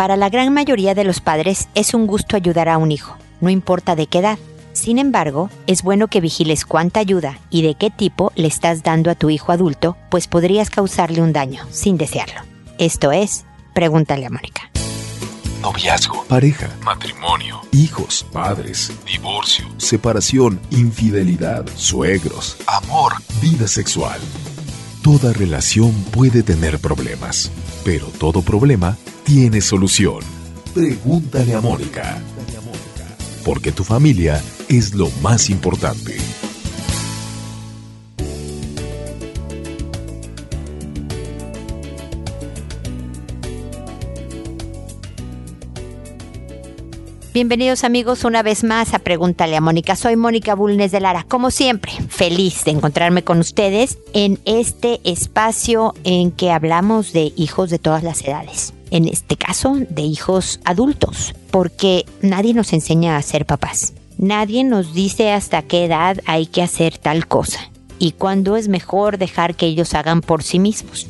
Para la gran mayoría de los padres es un gusto ayudar a un hijo, no importa de qué edad. Sin embargo, es bueno que vigiles cuánta ayuda y de qué tipo le estás dando a tu hijo adulto, pues podrías causarle un daño sin desearlo. Esto es, pregúntale a Mónica. Noviazgo, pareja, matrimonio, hijos, padres, divorcio, separación, infidelidad, suegros, amor, vida sexual. Toda relación puede tener problemas, pero todo problema tiene solución. Pregúntale a Mónica. Porque tu familia es lo más importante. Bienvenidos amigos una vez más a Pregúntale a Mónica. Soy Mónica Bulnes de Lara. Como siempre, feliz de encontrarme con ustedes en este espacio en que hablamos de hijos de todas las edades. En este caso, de hijos adultos, porque nadie nos enseña a ser papás. Nadie nos dice hasta qué edad hay que hacer tal cosa y cuándo es mejor dejar que ellos hagan por sí mismos.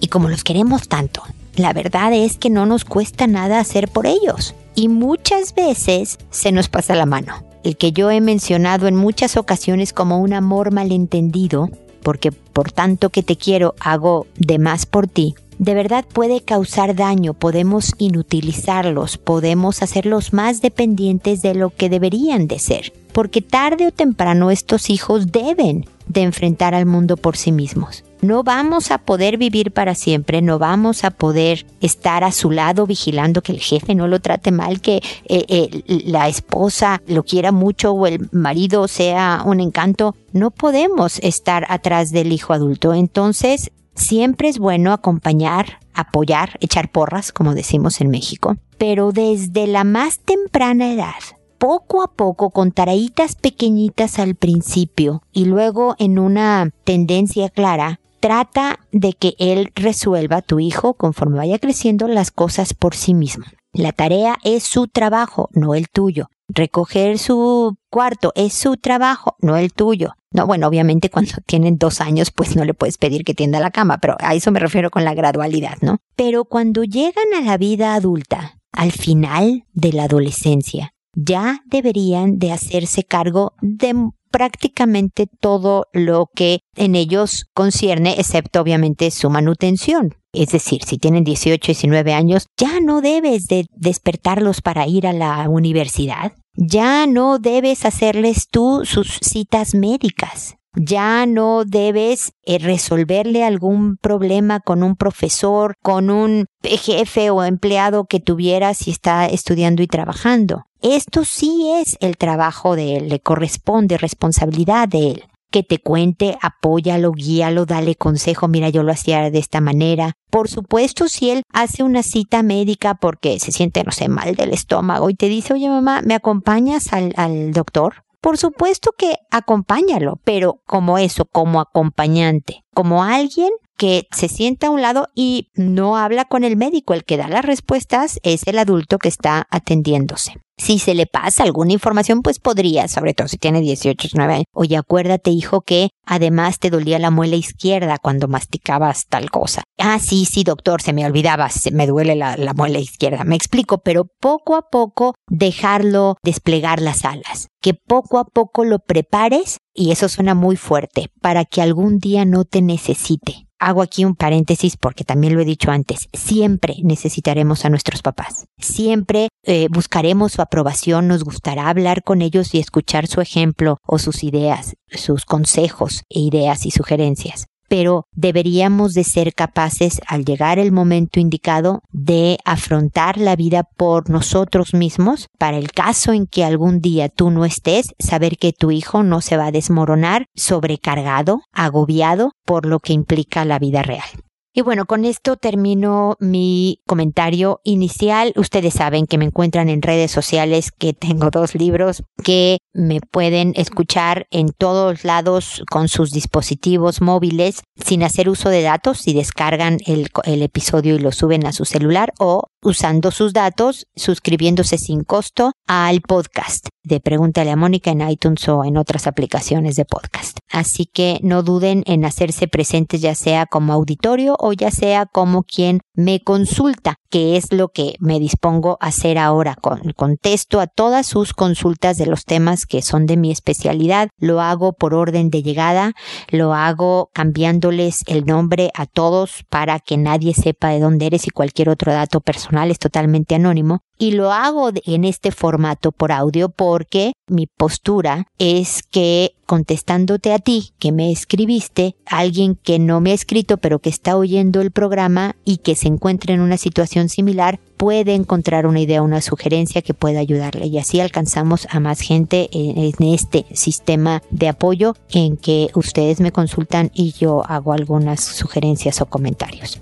Y como los queremos tanto, la verdad es que no nos cuesta nada hacer por ellos y muchas veces se nos pasa la mano. El que yo he mencionado en muchas ocasiones como un amor malentendido, porque por tanto que te quiero hago de más por ti, de verdad puede causar daño, podemos inutilizarlos, podemos hacerlos más dependientes de lo que deberían de ser, porque tarde o temprano estos hijos deben de enfrentar al mundo por sí mismos. No vamos a poder vivir para siempre, no vamos a poder estar a su lado vigilando que el jefe no lo trate mal, que eh, eh, la esposa lo quiera mucho o el marido sea un encanto. No podemos estar atrás del hijo adulto. Entonces, siempre es bueno acompañar, apoyar, echar porras, como decimos en México, pero desde la más temprana edad poco a poco con tareitas pequeñitas al principio y luego en una tendencia clara, trata de que él resuelva, tu hijo, conforme vaya creciendo, las cosas por sí mismo. La tarea es su trabajo, no el tuyo. Recoger su cuarto es su trabajo, no el tuyo. No, bueno, obviamente cuando tienen dos años, pues no le puedes pedir que tienda la cama, pero a eso me refiero con la gradualidad, ¿no? Pero cuando llegan a la vida adulta, al final de la adolescencia, ya deberían de hacerse cargo de prácticamente todo lo que en ellos concierne, excepto obviamente su manutención. Es decir, si tienen 18, 19 años, ya no debes de despertarlos para ir a la universidad. Ya no debes hacerles tú sus citas médicas. Ya no debes eh, resolverle algún problema con un profesor, con un jefe o empleado que tuviera si está estudiando y trabajando. Esto sí es el trabajo de él, le corresponde responsabilidad de él. Que te cuente, apóyalo, guíalo, dale consejo, mira, yo lo hacía de esta manera. Por supuesto, si él hace una cita médica porque se siente, no sé, mal del estómago y te dice, oye mamá, ¿me acompañas al, al doctor? Por supuesto que acompáñalo, pero como eso, como acompañante, como alguien que se sienta a un lado y no habla con el médico. El que da las respuestas es el adulto que está atendiéndose. Si se le pasa alguna información, pues podría, sobre todo si tiene 18, 19 años. Oye, acuérdate, hijo, que además te dolía la muela izquierda cuando masticabas tal cosa. Ah, sí, sí, doctor, se me olvidaba, se me duele la, la muela izquierda. Me explico, pero poco a poco dejarlo desplegar las alas. Que poco a poco lo prepares, y eso suena muy fuerte, para que algún día no te necesite hago aquí un paréntesis porque también lo he dicho antes, siempre necesitaremos a nuestros papás. Siempre eh, buscaremos su aprobación, nos gustará hablar con ellos y escuchar su ejemplo o sus ideas, sus consejos e ideas y sugerencias pero deberíamos de ser capaces al llegar el momento indicado de afrontar la vida por nosotros mismos para el caso en que algún día tú no estés, saber que tu hijo no se va a desmoronar sobrecargado, agobiado por lo que implica la vida real. Y bueno, con esto termino mi comentario inicial. Ustedes saben que me encuentran en redes sociales, que tengo dos libros, que me pueden escuchar en todos lados con sus dispositivos móviles sin hacer uso de datos si descargan el, el episodio y lo suben a su celular o usando sus datos, suscribiéndose sin costo al podcast de Pregúntale a Mónica en iTunes o en otras aplicaciones de podcast. Así que no duden en hacerse presentes ya sea como auditorio o ya sea como quien me consulta, que es lo que me dispongo a hacer ahora. contesto a todas sus consultas de los temas que son de mi especialidad. Lo hago por orden de llegada, lo hago cambiándoles el nombre a todos para que nadie sepa de dónde eres y cualquier otro dato personal es totalmente anónimo y lo hago en este formato por audio porque mi postura es que contestándote a ti que me escribiste, alguien que no me ha escrito pero que está oyendo el programa y que se encuentra en una situación similar puede encontrar una idea, una sugerencia que pueda ayudarle y así alcanzamos a más gente en este sistema de apoyo en que ustedes me consultan y yo hago algunas sugerencias o comentarios.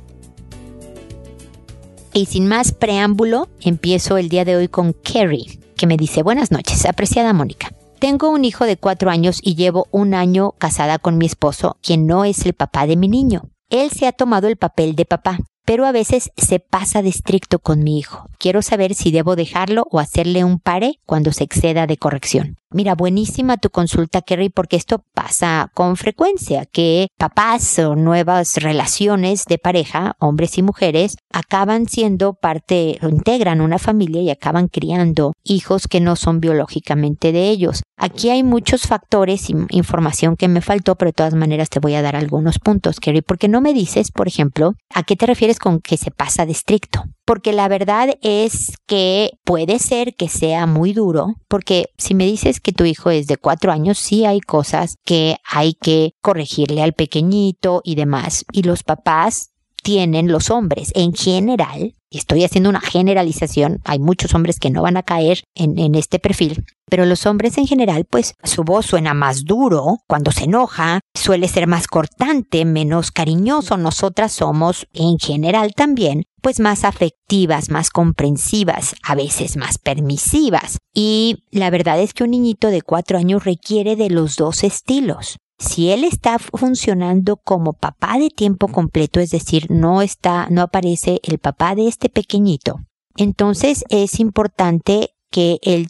Y sin más preámbulo, empiezo el día de hoy con Kerry, que me dice buenas noches, apreciada Mónica. Tengo un hijo de cuatro años y llevo un año casada con mi esposo, quien no es el papá de mi niño. Él se ha tomado el papel de papá, pero a veces se pasa de estricto con mi hijo. Quiero saber si debo dejarlo o hacerle un pare cuando se exceda de corrección. Mira, buenísima tu consulta, Kerry, porque esto pasa con frecuencia, que papás o nuevas relaciones de pareja, hombres y mujeres, acaban siendo parte integran una familia y acaban criando hijos que no son biológicamente de ellos. Aquí hay muchos factores y información que me faltó, pero de todas maneras te voy a dar algunos puntos, Kerry, porque no me dices, por ejemplo, a qué te refieres con que se pasa de estricto porque la verdad es que puede ser que sea muy duro, porque si me dices que tu hijo es de cuatro años, sí hay cosas que hay que corregirle al pequeñito y demás. Y los papás tienen los hombres en general, estoy haciendo una generalización, hay muchos hombres que no van a caer en, en, este perfil, pero los hombres en general, pues su voz suena más duro cuando se enoja, suele ser más cortante, menos cariñoso. Nosotras somos, en general también, pues más afectivas, más comprensivas, a veces más permisivas. Y la verdad es que un niñito de cuatro años requiere de los dos estilos. Si él está funcionando como papá de tiempo completo, es decir, no está, no aparece el papá de este pequeñito, entonces es importante que el,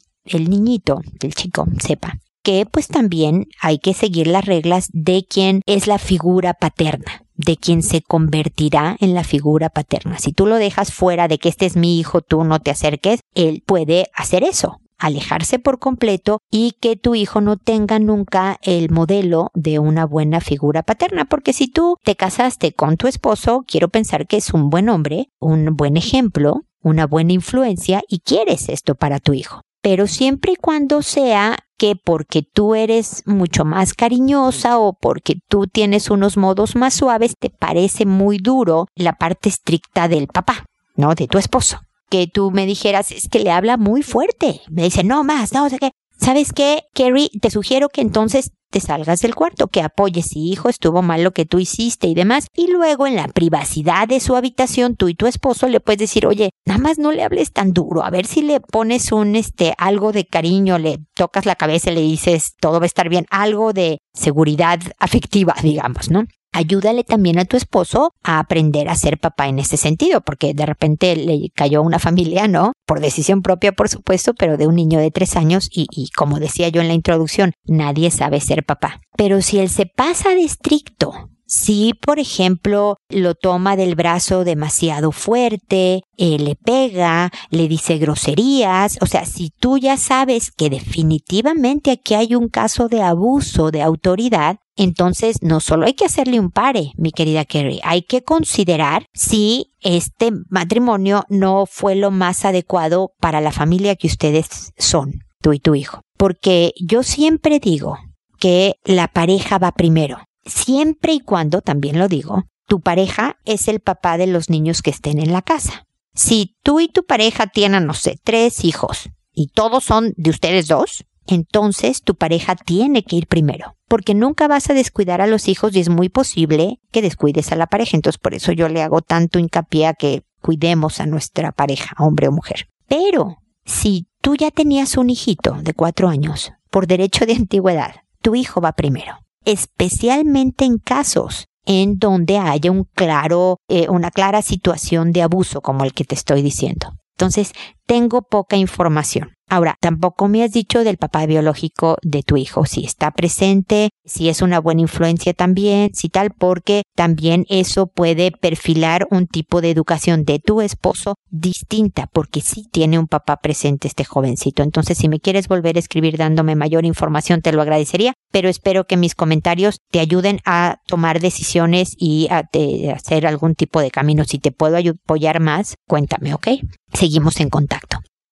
niñito, el chico, sepa que pues también hay que seguir las reglas de quien es la figura paterna de quien se convertirá en la figura paterna. Si tú lo dejas fuera de que este es mi hijo, tú no te acerques, él puede hacer eso alejarse por completo y que tu hijo no tenga nunca el modelo de una buena figura paterna, porque si tú te casaste con tu esposo, quiero pensar que es un buen hombre, un buen ejemplo, una buena influencia y quieres esto para tu hijo. Pero siempre y cuando sea que porque tú eres mucho más cariñosa o porque tú tienes unos modos más suaves, te parece muy duro la parte estricta del papá, ¿no? De tu esposo. Que tú me dijeras, es que le habla muy fuerte. Me dice, no más, no, o sea que, ¿sabes qué, Kerry? Te sugiero que entonces te salgas del cuarto, que apoyes si hijo estuvo mal lo que tú hiciste y demás. Y luego en la privacidad de su habitación, tú y tu esposo le puedes decir, oye, nada más no le hables tan duro, a ver si le pones un, este, algo de cariño, le tocas la cabeza y le dices, todo va a estar bien, algo de seguridad afectiva, digamos, ¿no? Ayúdale también a tu esposo a aprender a ser papá en ese sentido, porque de repente le cayó una familia, ¿no? Por decisión propia, por supuesto, pero de un niño de tres años y, y como decía yo en la introducción, nadie sabe ser papá. Pero si él se pasa de estricto, si, por ejemplo, lo toma del brazo demasiado fuerte, eh, le pega, le dice groserías, o sea, si tú ya sabes que definitivamente aquí hay un caso de abuso de autoridad, entonces no solo hay que hacerle un pare, mi querida Kerry, hay que considerar si este matrimonio no fue lo más adecuado para la familia que ustedes son, tú y tu hijo. Porque yo siempre digo que la pareja va primero siempre y cuando, también lo digo, tu pareja es el papá de los niños que estén en la casa. Si tú y tu pareja tienen, no sé, tres hijos y todos son de ustedes dos, entonces tu pareja tiene que ir primero, porque nunca vas a descuidar a los hijos y es muy posible que descuides a la pareja. Entonces por eso yo le hago tanto hincapié a que cuidemos a nuestra pareja, hombre o mujer. Pero si tú ya tenías un hijito de cuatro años, por derecho de antigüedad, tu hijo va primero especialmente en casos en donde haya un claro, eh, una clara situación de abuso como el que te estoy diciendo. Entonces, tengo poca información. Ahora, tampoco me has dicho del papá biológico de tu hijo, si está presente, si es una buena influencia también, si tal, porque también eso puede perfilar un tipo de educación de tu esposo distinta, porque sí tiene un papá presente este jovencito. Entonces, si me quieres volver a escribir dándome mayor información, te lo agradecería, pero espero que mis comentarios te ayuden a tomar decisiones y a, hacer algún tipo de camino. Si te puedo apoyar más, cuéntame, ¿ok? Seguimos en contacto.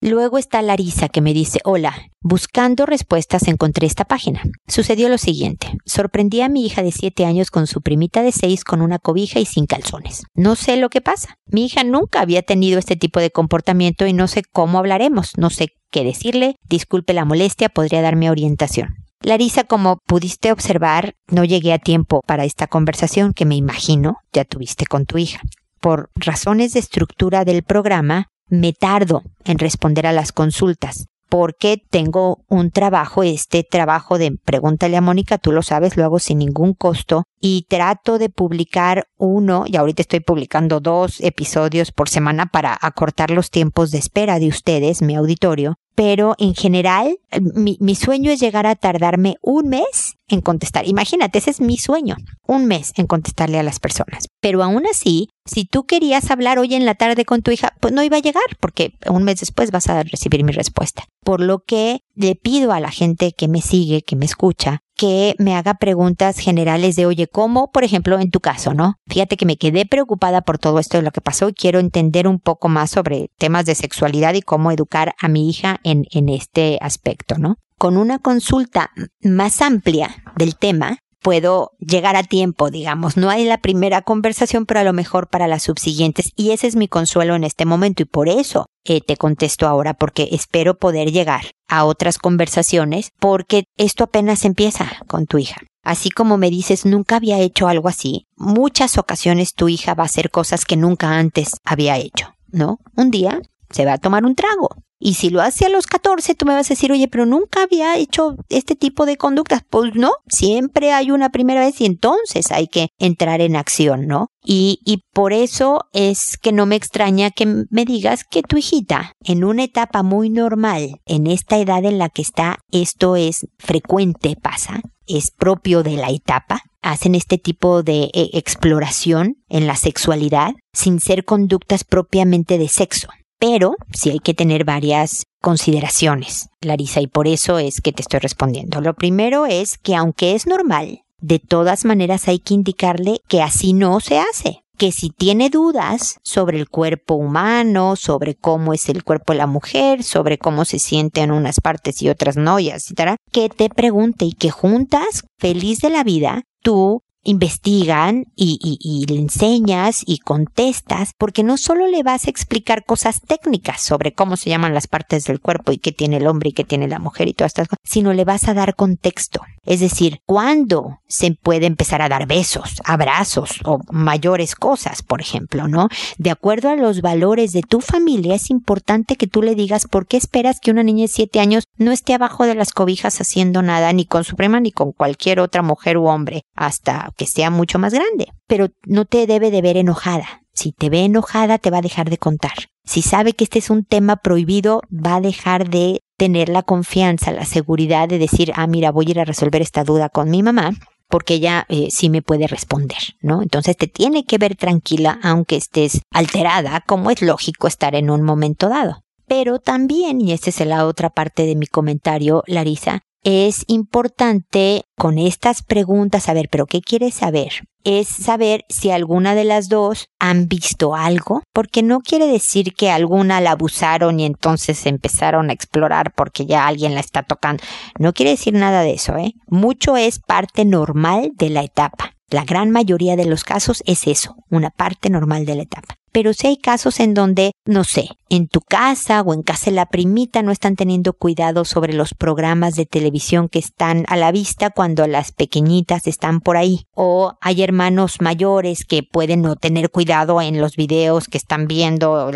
Luego está Larisa que me dice, hola, buscando respuestas encontré esta página. Sucedió lo siguiente, sorprendí a mi hija de 7 años con su primita de 6 con una cobija y sin calzones. No sé lo que pasa. Mi hija nunca había tenido este tipo de comportamiento y no sé cómo hablaremos, no sé qué decirle, disculpe la molestia, podría darme orientación. Larisa, como pudiste observar, no llegué a tiempo para esta conversación que me imagino ya tuviste con tu hija. Por razones de estructura del programa, me tardo en responder a las consultas. Porque tengo un trabajo, este trabajo de pregúntale a Mónica, tú lo sabes, lo hago sin ningún costo y trato de publicar uno, y ahorita estoy publicando dos episodios por semana para acortar los tiempos de espera de ustedes, mi auditorio, pero en general mi, mi, sueño es llegar a tardarme un mes en contestar. Imagínate, ese es mi sueño, un mes en contestarle a las personas. Pero aún así, si tú querías hablar hoy en la tarde con tu hija, pues no iba a llegar porque un mes después vas a recibir mi respuesta. Por lo que le pido a la gente que me sigue, que me escucha, que me haga preguntas generales de, oye, ¿cómo? Por ejemplo, en tu caso, ¿no? Fíjate que me quedé preocupada por todo esto de lo que pasó y quiero entender un poco más sobre temas de sexualidad y cómo educar a mi hija en, en este aspecto, ¿no? Con una consulta más amplia del tema, puedo llegar a tiempo, digamos. No hay la primera conversación, pero a lo mejor para las subsiguientes. Y ese es mi consuelo en este momento y por eso eh, te contesto ahora, porque espero poder llegar a otras conversaciones, porque esto apenas empieza con tu hija. Así como me dices, nunca había hecho algo así, muchas ocasiones tu hija va a hacer cosas que nunca antes había hecho, ¿no? Un día se va a tomar un trago, y si lo hace a los 14, tú me vas a decir, oye, pero nunca había hecho este tipo de conductas. Pues no, siempre hay una primera vez y entonces hay que entrar en acción, ¿no? Y, y por eso es que no me extraña que me digas que tu hijita, en una etapa muy normal, en esta edad en la que está, esto es frecuente, pasa, es propio de la etapa, hacen este tipo de eh, exploración en la sexualidad sin ser conductas propiamente de sexo. Pero sí hay que tener varias consideraciones, Larisa, y por eso es que te estoy respondiendo. Lo primero es que aunque es normal, de todas maneras hay que indicarle que así no se hace que si tiene dudas sobre el cuerpo humano, sobre cómo es el cuerpo de la mujer, sobre cómo se siente en unas partes y otras no, y etcétera, que te pregunte y que juntas, feliz de la vida, tú investigan y, y, le enseñas y contestas, porque no solo le vas a explicar cosas técnicas sobre cómo se llaman las partes del cuerpo y qué tiene el hombre y qué tiene la mujer y todas estas cosas, sino le vas a dar contexto. Es decir, cuándo se puede empezar a dar besos, abrazos o mayores cosas, por ejemplo, ¿no? De acuerdo a los valores de tu familia, es importante que tú le digas por qué esperas que una niña de siete años no esté abajo de las cobijas haciendo nada, ni con su prima ni con cualquier otra mujer u hombre, hasta que sea mucho más grande. Pero no te debe de ver enojada. Si te ve enojada, te va a dejar de contar. Si sabe que este es un tema prohibido, va a dejar de tener la confianza, la seguridad de decir, ah, mira, voy a ir a resolver esta duda con mi mamá, porque ella eh, sí me puede responder, ¿no? Entonces te tiene que ver tranquila, aunque estés alterada, como es lógico estar en un momento dado. Pero también, y esta es la otra parte de mi comentario, Larisa, es importante con estas preguntas saber, pero ¿qué quieres saber? Es saber si alguna de las dos han visto algo, porque no quiere decir que alguna la abusaron y entonces empezaron a explorar porque ya alguien la está tocando. No quiere decir nada de eso, ¿eh? Mucho es parte normal de la etapa. La gran mayoría de los casos es eso, una parte normal de la etapa pero si hay casos en donde, no sé, en tu casa o en casa de la primita no están teniendo cuidado sobre los programas de televisión que están a la vista cuando las pequeñitas están por ahí. O hay hermanos mayores que pueden no tener cuidado en los videos que están viendo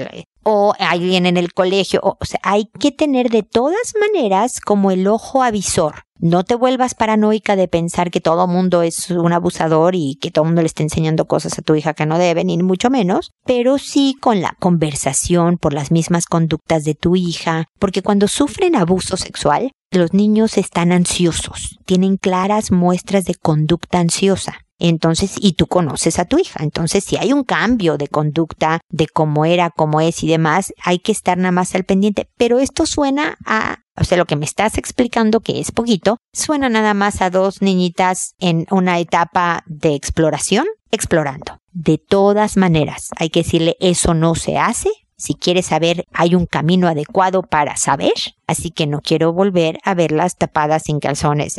o alguien en el colegio. O, sea, hay que tener de todas maneras como el ojo avisor. No te vuelvas paranoica de pensar que todo mundo es un abusador y que todo mundo le está enseñando cosas a tu hija que no debe, ni mucho menos, pero sí con la conversación por las mismas conductas de tu hija, porque cuando sufren abuso sexual, los niños están ansiosos, tienen claras muestras de conducta ansiosa. Entonces, y tú conoces a tu hija. Entonces, si hay un cambio de conducta, de cómo era, cómo es y demás, hay que estar nada más al pendiente. Pero esto suena a, o sea, lo que me estás explicando, que es poquito, suena nada más a dos niñitas en una etapa de exploración, explorando. De todas maneras, hay que decirle, eso no se hace. Si quieres saber, hay un camino adecuado para saber así que no quiero volver a verlas tapadas sin calzones,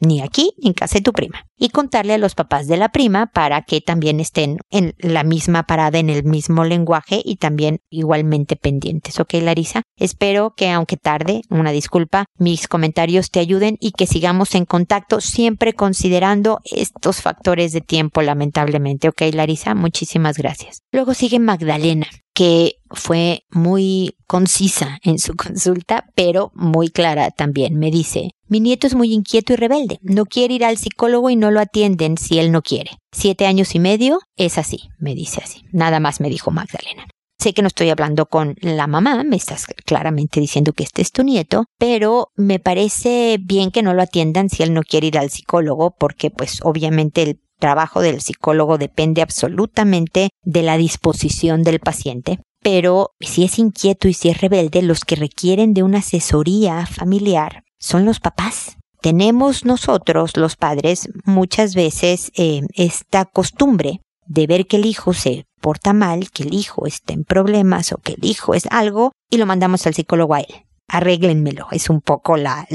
ni aquí ni en casa de tu prima. Y contarle a los papás de la prima para que también estén en la misma parada, en el mismo lenguaje y también igualmente pendientes. ¿Ok, Larisa? Espero que aunque tarde, una disculpa, mis comentarios te ayuden y que sigamos en contacto siempre considerando estos factores de tiempo, lamentablemente. ¿Ok, Larisa? Muchísimas gracias. Luego sigue Magdalena que fue muy concisa en su consulta, pero muy clara también. Me dice, mi nieto es muy inquieto y rebelde. No quiere ir al psicólogo y no lo atienden si él no quiere. Siete años y medio es así, me dice así. Nada más me dijo Magdalena. Sé que no estoy hablando con la mamá, me estás claramente diciendo que este es tu nieto, pero me parece bien que no lo atiendan si él no quiere ir al psicólogo, porque pues obviamente el trabajo del psicólogo depende absolutamente de la disposición del paciente. Pero si es inquieto y si es rebelde, los que requieren de una asesoría familiar son los papás. Tenemos nosotros, los padres, muchas veces eh, esta costumbre de ver que el hijo se porta mal, que el hijo está en problemas o que el hijo es algo y lo mandamos al psicólogo a él. Arréglenmelo, es un poco la,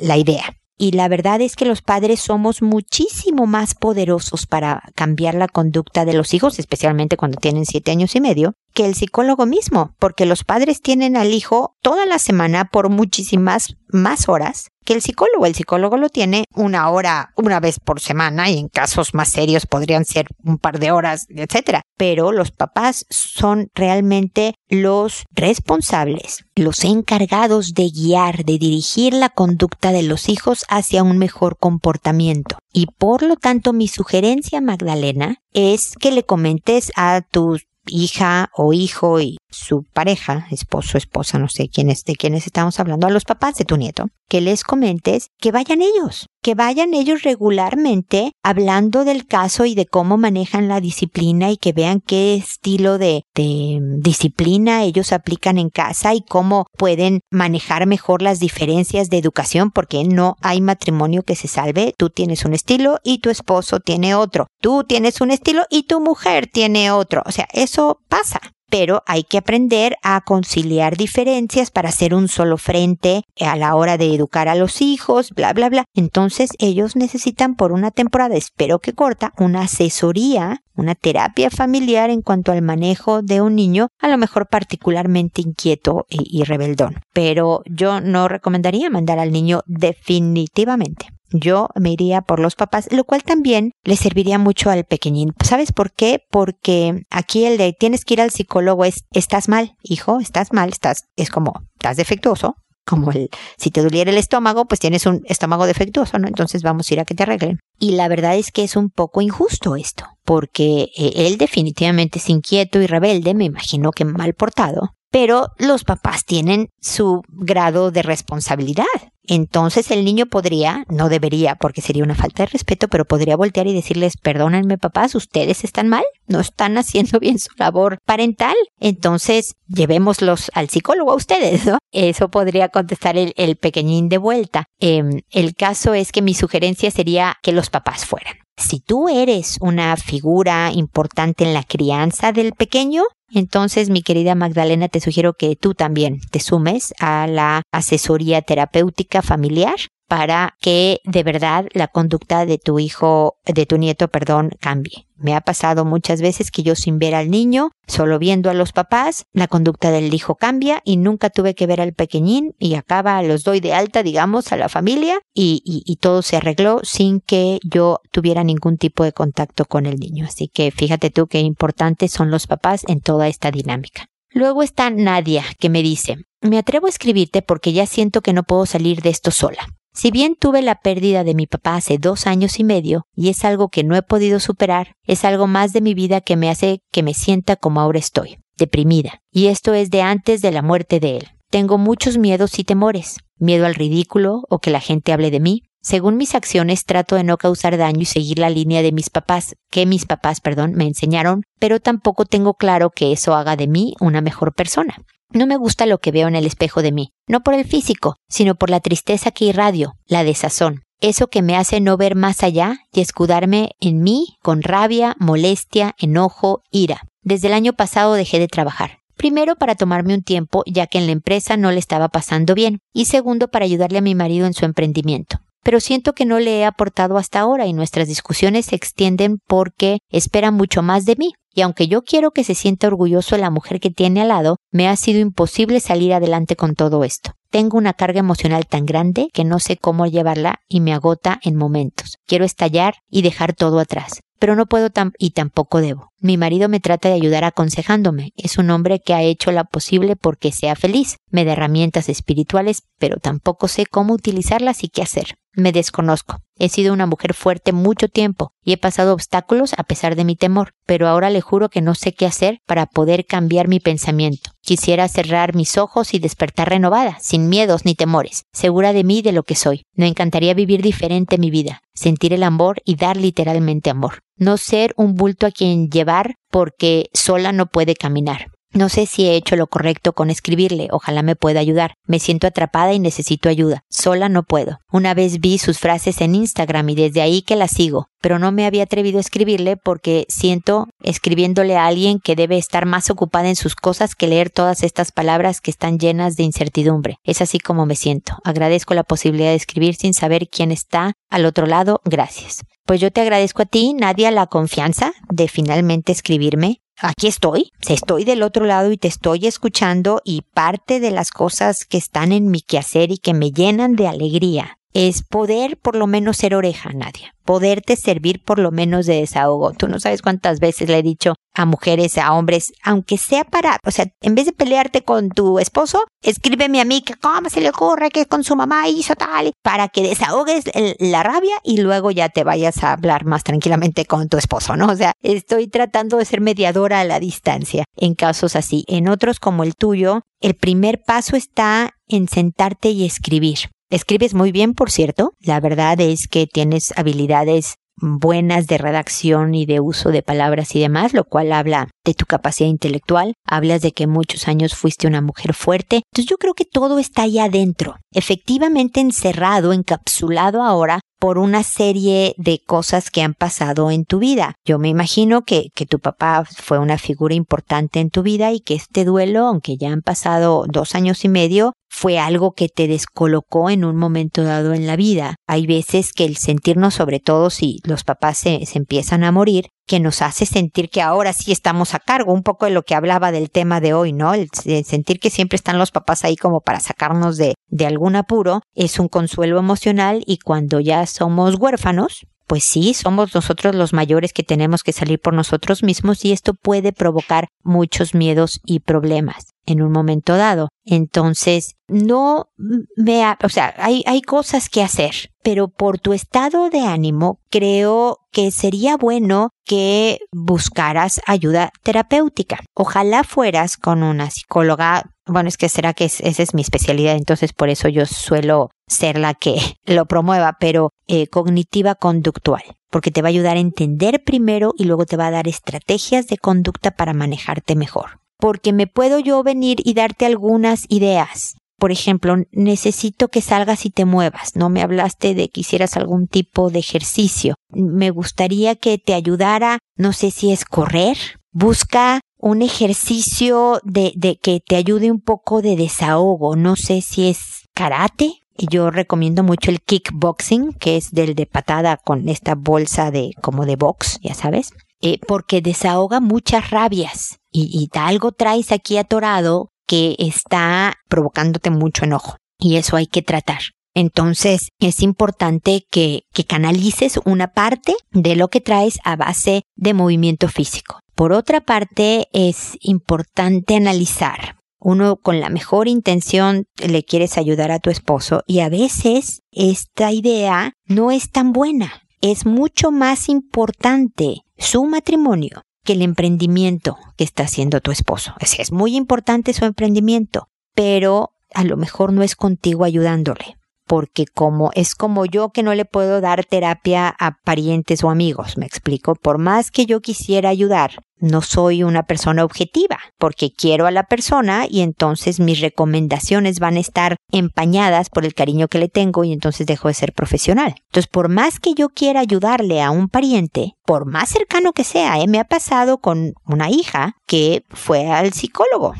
la idea. Y la verdad es que los padres somos muchísimo más poderosos para cambiar la conducta de los hijos, especialmente cuando tienen siete años y medio, que el psicólogo mismo, porque los padres tienen al hijo toda la semana por muchísimas más horas que el psicólogo. El psicólogo lo tiene una hora, una vez por semana y en casos más serios podrían ser un par de horas, etcétera. Pero los papás son realmente los responsables, los encargados de guiar, de dirigir la conducta de los hijos hacia un mejor comportamiento. Y por lo tanto, mi sugerencia, Magdalena, es que le comentes a tus hija o hijo y su pareja, esposo, esposa, no sé quién es, de quiénes estamos hablando, a los papás de tu nieto, que les comentes que vayan ellos, que vayan ellos regularmente hablando del caso y de cómo manejan la disciplina y que vean qué estilo de, de disciplina ellos aplican en casa y cómo pueden manejar mejor las diferencias de educación, porque no hay matrimonio que se salve. Tú tienes un estilo y tu esposo tiene otro. Tú tienes un estilo y tu mujer tiene otro. O sea, eso pasa pero hay que aprender a conciliar diferencias para hacer un solo frente a la hora de educar a los hijos, bla, bla, bla. Entonces ellos necesitan por una temporada, espero que corta, una asesoría, una terapia familiar en cuanto al manejo de un niño, a lo mejor particularmente inquieto y, y rebeldón. Pero yo no recomendaría mandar al niño definitivamente yo me iría por los papás, lo cual también le serviría mucho al pequeñín. ¿Sabes por qué? Porque aquí el de tienes que ir al psicólogo es estás mal, hijo, estás mal, estás es como estás defectuoso, como el si te doliera el estómago, pues tienes un estómago defectuoso, ¿no? Entonces vamos a ir a que te arreglen. Y la verdad es que es un poco injusto esto, porque eh, él definitivamente es inquieto y rebelde, me imagino que mal portado, pero los papás tienen su grado de responsabilidad. Entonces el niño podría, no debería porque sería una falta de respeto, pero podría voltear y decirles, perdónenme papás, ustedes están mal, no están haciendo bien su labor parental, entonces llevémoslos al psicólogo a ustedes, ¿no? Eso podría contestar el, pequeñín de vuelta. Em, el caso es que mi sugerencia sería que los papás fueran. Si tú eres una figura importante en la crianza del pequeño, entonces, mi querida Magdalena, te sugiero que tú también te sumes a la asesoría terapéutica familiar para que de verdad la conducta de tu hijo, de tu nieto, perdón, cambie. Me ha pasado muchas veces que yo sin ver al niño, solo viendo a los papás, la conducta del hijo cambia y nunca tuve que ver al pequeñín y acaba, los doy de alta, digamos, a la familia y, y todo se arregló sin que yo tuviera ningún tipo de contacto con el niño. Así que fíjate tú qué importantes son los papás en toda esta dinámica. Luego está Nadia, que me dice, me atrevo a escribirte porque ya siento que no puedo salir de esto sola. Si bien tuve la pérdida de mi papá hace dos años y medio y es algo que no he podido superar, es algo más de mi vida que me hace que me sienta como ahora estoy, deprimida. Y esto es de antes de la muerte de él. Tengo muchos miedos y temores. Miedo al ridículo o que la gente hable de mí. Según mis acciones trato de no causar daño y seguir la línea de mis papás, que mis papás, perdón, me enseñaron, pero tampoco tengo claro que eso haga de mí una mejor persona. No me gusta lo que veo en el espejo de mí, no por el físico, sino por la tristeza que irradio, la desazón, eso que me hace no ver más allá y escudarme en mí con rabia, molestia, enojo, ira. Desde el año pasado dejé de trabajar. Primero para tomarme un tiempo, ya que en la empresa no le estaba pasando bien, y segundo para ayudarle a mi marido en su emprendimiento pero siento que no le he aportado hasta ahora y nuestras discusiones se extienden porque espera mucho más de mí. Y aunque yo quiero que se sienta orgulloso la mujer que tiene al lado, me ha sido imposible salir adelante con todo esto. Tengo una carga emocional tan grande que no sé cómo llevarla y me agota en momentos. Quiero estallar y dejar todo atrás pero no puedo y tampoco debo. Mi marido me trata de ayudar aconsejándome. Es un hombre que ha hecho lo posible porque sea feliz. Me da herramientas espirituales, pero tampoco sé cómo utilizarlas y qué hacer. Me desconozco. He sido una mujer fuerte mucho tiempo y he pasado obstáculos a pesar de mi temor, pero ahora le juro que no sé qué hacer para poder cambiar mi pensamiento. Quisiera cerrar mis ojos y despertar renovada, sin miedos ni temores, segura de mí y de lo que soy. Me encantaría vivir diferente mi vida, sentir el amor y dar literalmente amor. No ser un bulto a quien llevar porque sola no puede caminar. No sé si he hecho lo correcto con escribirle, ojalá me pueda ayudar. Me siento atrapada y necesito ayuda. Sola no puedo. Una vez vi sus frases en Instagram y desde ahí que la sigo, pero no me había atrevido a escribirle porque siento escribiéndole a alguien que debe estar más ocupada en sus cosas que leer todas estas palabras que están llenas de incertidumbre. Es así como me siento. Agradezco la posibilidad de escribir sin saber quién está al otro lado. Gracias. Pues yo te agradezco a ti, Nadia, la confianza de finalmente escribirme aquí estoy, estoy del otro lado y te estoy escuchando y parte de las cosas que están en mi quehacer y que me llenan de alegría es poder por lo menos ser oreja, Nadia. Poderte servir por lo menos de desahogo. Tú no sabes cuántas veces le he dicho a mujeres, a hombres, aunque sea para, o sea, en vez de pelearte con tu esposo, escríbeme a mí que cómo se le ocurre que con su mamá hizo tal, para que desahogues la rabia y luego ya te vayas a hablar más tranquilamente con tu esposo, ¿no? O sea, estoy tratando de ser mediadora a la distancia en casos así. En otros como el tuyo, el primer paso está en sentarte y escribir. Escribes muy bien, por cierto. La verdad es que tienes habilidades buenas de redacción y de uso de palabras y demás, lo cual habla de tu capacidad intelectual, hablas de que muchos años fuiste una mujer fuerte, entonces yo creo que todo está ahí adentro, efectivamente encerrado, encapsulado ahora por una serie de cosas que han pasado en tu vida. Yo me imagino que, que tu papá fue una figura importante en tu vida y que este duelo, aunque ya han pasado dos años y medio, fue algo que te descolocó en un momento dado en la vida. Hay veces que el sentirnos, sobre todo si los papás se, se empiezan a morir, que nos hace sentir que ahora sí estamos a cargo, un poco de lo que hablaba del tema de hoy, ¿no? El, sentir que siempre están los papás ahí como para sacarnos de, de algún apuro, es un consuelo emocional y cuando ya somos huérfanos, pues sí, somos nosotros los mayores que tenemos que salir por nosotros mismos y esto puede provocar muchos miedos y problemas en un momento dado. Entonces, no me, o sea, hay, hay cosas que hacer, pero por tu estado de ánimo, creo que sería bueno que buscaras ayuda terapéutica. Ojalá fueras con una psicóloga. Bueno, es que será que esa es mi especialidad, entonces por eso yo suelo ser la que lo promueva, pero eh, cognitiva conductual, porque te va a ayudar a entender primero y luego te va a dar estrategias de conducta para manejarte mejor porque me puedo yo venir y darte algunas ideas. Por ejemplo, necesito que salgas y te muevas. No me hablaste de que hicieras algún tipo de ejercicio. Me gustaría que te ayudara, no sé si es correr. Busca un ejercicio de, de que te ayude un poco de desahogo. No sé si es karate. Yo recomiendo mucho el kickboxing, que es del de patada con esta bolsa de como de box, ya sabes, eh, porque desahoga muchas rabias y, y algo traes aquí atorado que está provocándote mucho enojo y eso hay que tratar. Entonces es importante que, que canalices una parte de lo que traes a base de movimiento físico. Por otra parte, es importante analizar. Uno con la mejor intención le quieres ayudar a tu esposo y a veces esta idea no es tan buena. Es mucho más importante su matrimonio que el emprendimiento que está haciendo tu esposo. Es, es muy importante su emprendimiento, pero a lo mejor no es contigo ayudándole porque como es como yo que no le puedo dar terapia a parientes o amigos, me explico, por más que yo quisiera ayudar, no soy una persona objetiva, porque quiero a la persona y entonces mis recomendaciones van a estar empañadas por el cariño que le tengo y entonces dejo de ser profesional. Entonces, por más que yo quiera ayudarle a un pariente, por más cercano que sea, ¿eh? me ha pasado con una hija que fue al psicólogo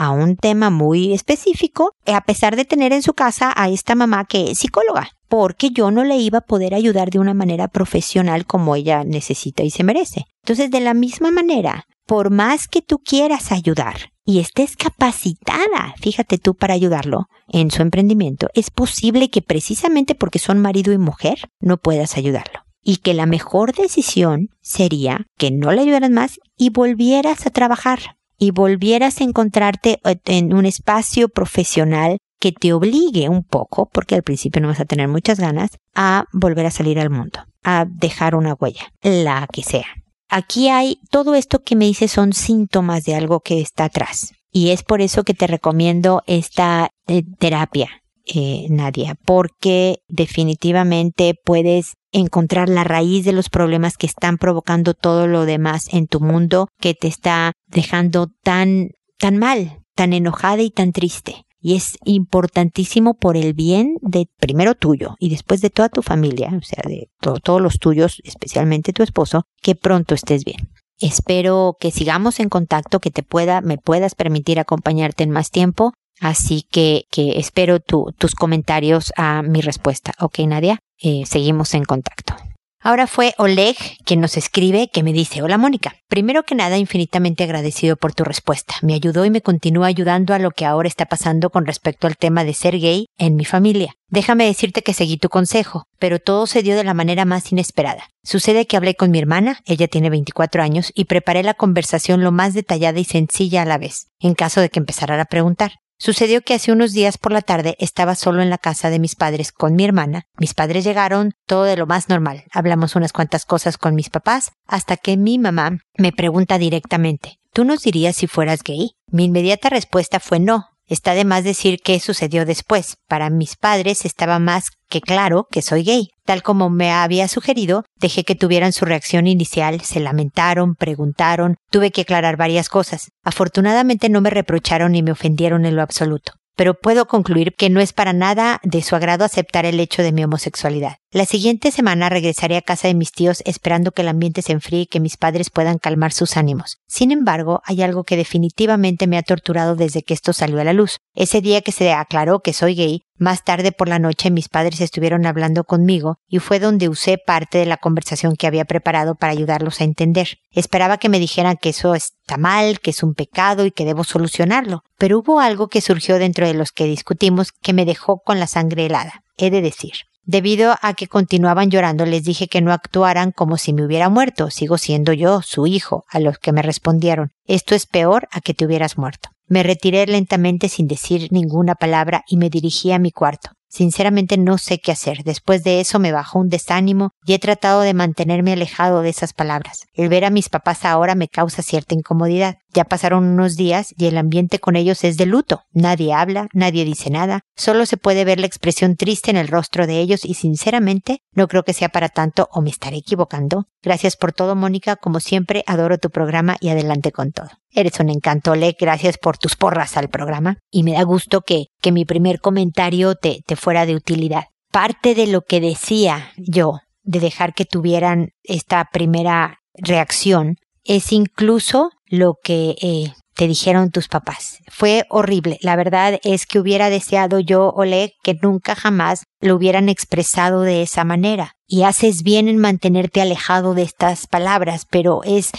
a un tema muy específico, eh, a pesar de tener en su casa a esta mamá que es psicóloga, porque yo no le iba a poder ayudar de una manera profesional como ella necesita y se merece. Entonces, de la misma manera, por más que tú quieras ayudar y estés capacitada, fíjate tú, para ayudarlo en su emprendimiento, es posible que precisamente porque son marido y mujer no puedas ayudarlo. Y que la mejor decisión sería que no le ayudaras más y volvieras a trabajar y volvieras a encontrarte eh, en un espacio profesional que te obligue un poco, porque al principio no vas a tener muchas ganas, a volver a salir al mundo, a dejar una huella, la que sea. Aquí hay todo esto que me dices son síntomas de algo que está atrás. Y es por eso que te recomiendo esta eh, terapia, eh, Nadia, porque definitivamente puedes encontrar la raíz de los problemas que están provocando todo lo demás en tu mundo que te está dejando tan, tan mal, tan enojada y tan triste. Y es importantísimo por el bien de primero tuyo y después de toda tu familia, o sea, de todos los tuyos, especialmente tu esposo, que pronto estés bien. Espero que sigamos en contacto, que te pueda, me puedas permitir acompañarte en más tiempo. Así que, que espero tus comentarios a mi respuesta. Ok, Nadia. Eh, seguimos en contacto. Ahora fue Oleg quien nos escribe que me dice, hola Mónica, primero que nada infinitamente agradecido por tu respuesta. Me ayudó y me continúa ayudando a lo que ahora está pasando con respecto al tema de ser gay en mi familia. Déjame decirte que seguí tu consejo, pero todo se dio de la manera más inesperada. Sucede que hablé con mi hermana, ella tiene 24 años, y preparé la conversación lo más detallada y sencilla a la vez, en caso de que empezara a preguntar. Sucedió que hace unos días por la tarde estaba solo en la casa de mis padres con mi hermana. Mis padres llegaron, todo de lo más normal. Hablamos unas cuantas cosas con mis papás, hasta que mi mamá me pregunta directamente, ¿tú nos dirías si fueras gay? Mi inmediata respuesta fue no. Está de más decir qué sucedió después. Para mis padres estaba más que claro que soy gay. Tal como me había sugerido, dejé que tuvieran su reacción inicial, se lamentaron, preguntaron, tuve que aclarar varias cosas. Afortunadamente no me reprocharon ni me ofendieron en lo absoluto pero puedo concluir que no es para nada de su agrado aceptar el hecho de mi homosexualidad. La siguiente semana regresaré a casa de mis tíos esperando que el ambiente se enfríe y que mis padres puedan calmar sus ánimos. Sin embargo, hay algo que definitivamente me ha torturado desde que esto salió a la luz. Ese día que se aclaró que soy gay, más tarde por la noche mis padres estuvieron hablando conmigo y fue donde usé parte de la conversación que había preparado para ayudarlos a entender. Esperaba que me dijeran que eso está mal, que es un pecado y que debo solucionarlo, pero hubo algo que surgió dentro de los que discutimos que me dejó con la sangre helada. He de decir. Debido a que continuaban llorando, les dije que no actuaran como si me hubiera muerto. Sigo siendo yo, su hijo, a los que me respondieron. Esto es peor a que te hubieras muerto. Me retiré lentamente sin decir ninguna palabra y me dirigí a mi cuarto. Sinceramente no sé qué hacer. Después de eso me bajó un desánimo y he tratado de mantenerme alejado de esas palabras. El ver a mis papás ahora me causa cierta incomodidad. Ya pasaron unos días y el ambiente con ellos es de luto. Nadie habla, nadie dice nada, solo se puede ver la expresión triste en el rostro de ellos y sinceramente no creo que sea para tanto o me estaré equivocando. Gracias por todo, Mónica. Como siempre, adoro tu programa y adelante con todo. Eres un encanto, Le. Gracias por tus porras al programa. Y me da gusto que, que mi primer comentario te, te fuera de utilidad. Parte de lo que decía yo de dejar que tuvieran esta primera reacción es incluso lo que eh, te dijeron tus papás. Fue horrible. La verdad es que hubiera deseado yo, Oleg, que nunca jamás lo hubieran expresado de esa manera. Y haces bien en mantenerte alejado de estas palabras, pero es,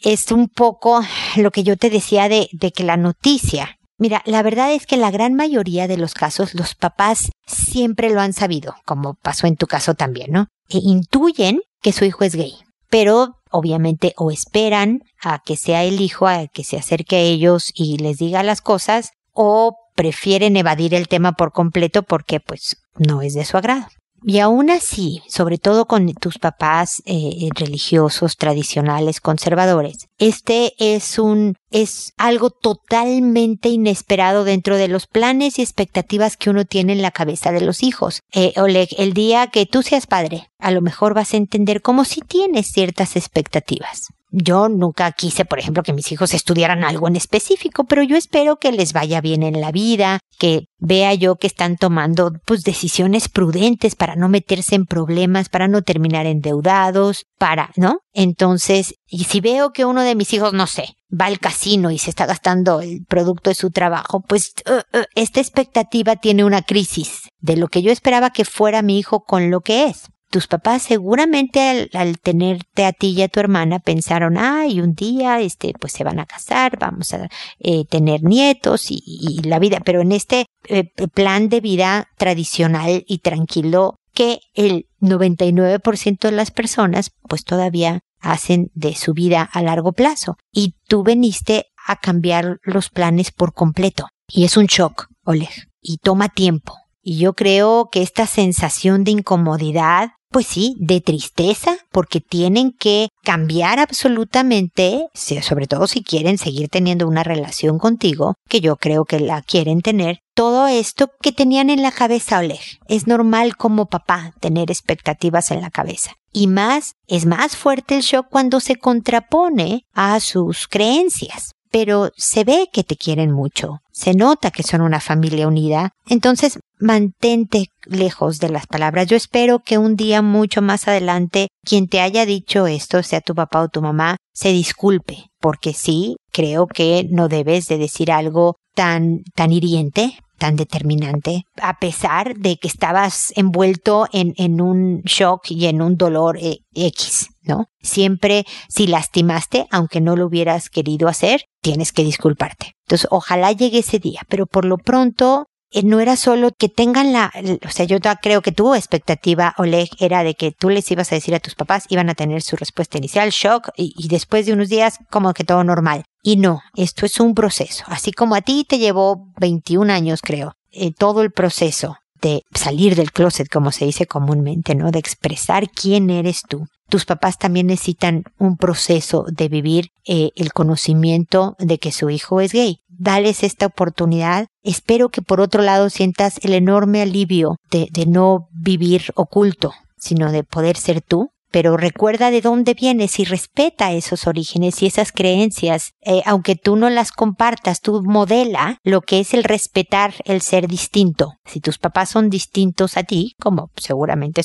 es un poco lo que yo te decía de, de que la noticia Mira, la verdad es que en la gran mayoría de los casos los papás siempre lo han sabido, como pasó en tu caso también, ¿no? E intuyen que su hijo es gay, pero obviamente o esperan a que sea el hijo, a que se acerque a ellos y les diga las cosas, o prefieren evadir el tema por completo porque pues no es de su agrado. Y aún así, sobre todo con tus papás eh, religiosos, tradicionales, conservadores, este es un, es algo totalmente inesperado dentro de los planes y expectativas que uno tiene en la cabeza de los hijos. Eh, Oleg, el día que tú seas padre, a lo mejor vas a entender cómo si tienes ciertas expectativas. Yo nunca quise, por ejemplo, que mis hijos estudiaran algo en específico, pero yo espero que les vaya bien en la vida, que vea yo que están tomando pues decisiones prudentes para no meterse en problemas, para no terminar endeudados, para, ¿no? Entonces, y si veo que uno de mis hijos, no sé, va al casino y se está gastando el producto de su trabajo, pues uh, uh, esta expectativa tiene una crisis de lo que yo esperaba que fuera mi hijo con lo que es tus papás seguramente al, tenerte a ti y a tu hermana pensaron, ay, un día, este, pues se van a casar, vamos a eh, tener nietos y, la vida, pero en este eh, plan de vida tradicional y tranquilo que el 99% de las personas pues todavía hacen de su vida a largo plazo. Y tú veniste a cambiar los planes por completo. Y es un shock, Oleg. Y toma tiempo. Y yo creo que esta sensación de incomodidad pues sí, de tristeza, porque tienen que cambiar absolutamente, sobre todo si quieren seguir teniendo una relación contigo, que yo creo que la quieren tener, todo esto que tenían en la cabeza Oleg. Es normal como papá tener expectativas en la cabeza. Y más, es más fuerte el shock cuando se contrapone a sus creencias pero se ve que te quieren mucho, se nota que son una familia unida, entonces mantente lejos de las palabras. Yo espero que un día mucho más adelante quien te haya dicho esto, sea tu papá o tu mamá, se disculpe, porque sí, creo que no debes de decir algo tan, tan hiriente, tan determinante, a pesar de que estabas envuelto en, en un shock y en un dolor eh, X, ¿no? Siempre, si lastimaste, aunque no lo hubieras querido hacer, tienes que disculparte. Entonces, ojalá llegue ese día, pero por lo pronto, eh, no era solo que tengan la, o sea, yo creo que tu expectativa, Oleg, era de que tú les ibas a decir a tus papás, iban a tener su respuesta inicial, shock, y, después de unos días, como que todo normal. Y no, esto es un proceso. Así como a ti te llevó 21 años, creo, eh, todo el proceso de salir del closet, como se dice comúnmente, ¿no? De expresar quién eres tú. Tus papás también necesitan un proceso de vivir eh, el conocimiento de que su hijo es gay. Dales esta oportunidad. Espero que por otro lado sientas el enorme alivio de, de no vivir oculto, sino de poder ser tú pero recuerda de dónde vienes y respeta esos orígenes y esas creencias. Eh, aunque tú no las compartas, tú modela lo que es el respetar el ser distinto. Si tus papás son distintos a ti, como seguramente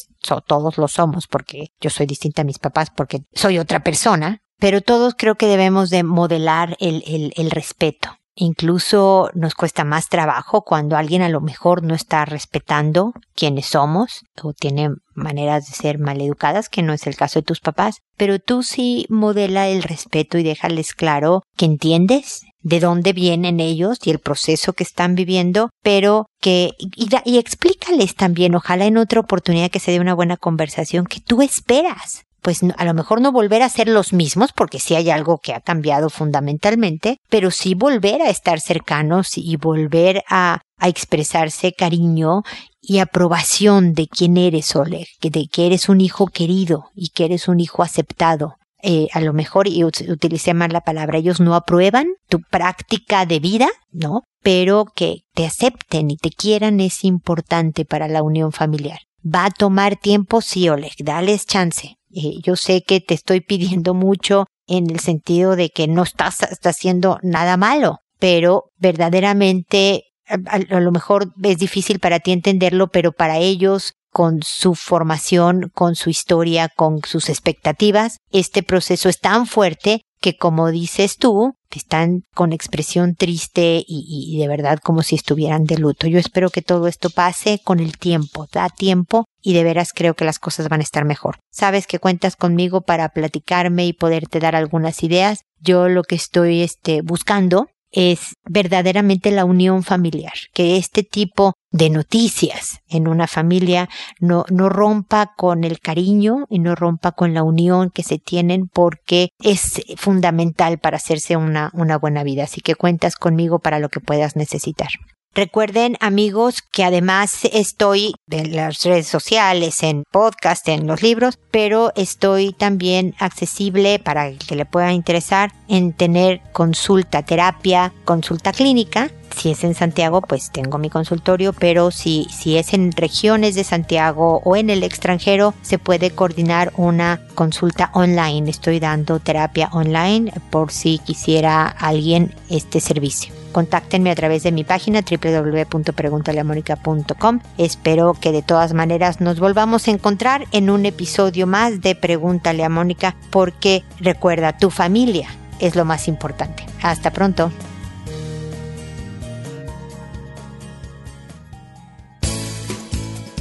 todos lo somos, porque yo soy distinta a mis papás porque soy otra persona, pero todos creo que debemos de modelar el, respeto. Incluso nos cuesta más trabajo cuando alguien a lo mejor no está respetando quiénes somos o tiene maneras de ser maleducadas, que no es el caso de tus papás, pero tú sí modela el respeto y déjales claro que entiendes de dónde vienen ellos y el proceso que están viviendo, pero que, y, y explícales también, ojalá en otra oportunidad que se dé una buena conversación, que tú esperas pues a lo mejor no volver a ser los mismos, porque sí hay algo que ha cambiado fundamentalmente, pero sí volver a estar cercanos y volver a, expresarse cariño y aprobación de quién eres, Oleg, de que eres un hijo querido y que eres un hijo aceptado. Eh, a lo mejor, y utilicé mal la palabra, ellos no aprueban tu práctica de vida, ¿no? Pero que te acepten y te quieran es importante para la unión familiar. Va a tomar tiempo, sí, Oleg, dales chance. Eh, yo sé que te estoy pidiendo mucho en el sentido de que no estás, haciendo nada malo, pero verdaderamente a, lo mejor es difícil para ti entenderlo, pero para ellos con su formación, con su historia, con sus expectativas, este proceso es tan fuerte que como dices tú, están con expresión triste y, de verdad como si estuvieran de luto. Yo espero que todo esto pase con el tiempo, da tiempo y de veras creo que las cosas van a estar mejor. Sabes que cuentas conmigo para platicarme y poderte dar algunas ideas. Yo lo que estoy este, buscando es verdaderamente la unión familiar, que este tipo de noticias en una familia no, no rompa con el cariño y no rompa con la unión que se tienen porque es fundamental para hacerse una, una buena vida. Así que cuentas conmigo para lo que puedas necesitar. Recuerden amigos que además estoy en las redes sociales, en podcast, en los libros, pero estoy también accesible para el que le pueda interesar en tener consulta, terapia, consulta clínica. Si es en Santiago, pues tengo mi consultorio, pero si, si es en regiones de Santiago o en el extranjero, se puede coordinar una consulta online. Estoy dando terapia online por si quisiera alguien este servicio contáctenme a través de mi página www.preguntaleamónica.com. Espero que de todas maneras nos volvamos a encontrar en un episodio más de Pregúntale a Mónica porque recuerda, tu familia es lo más importante. Hasta pronto.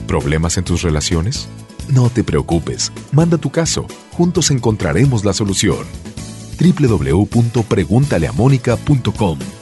¿Problemas en tus relaciones? No te preocupes, manda tu caso, juntos encontraremos la solución. www.preguntaleamónica.com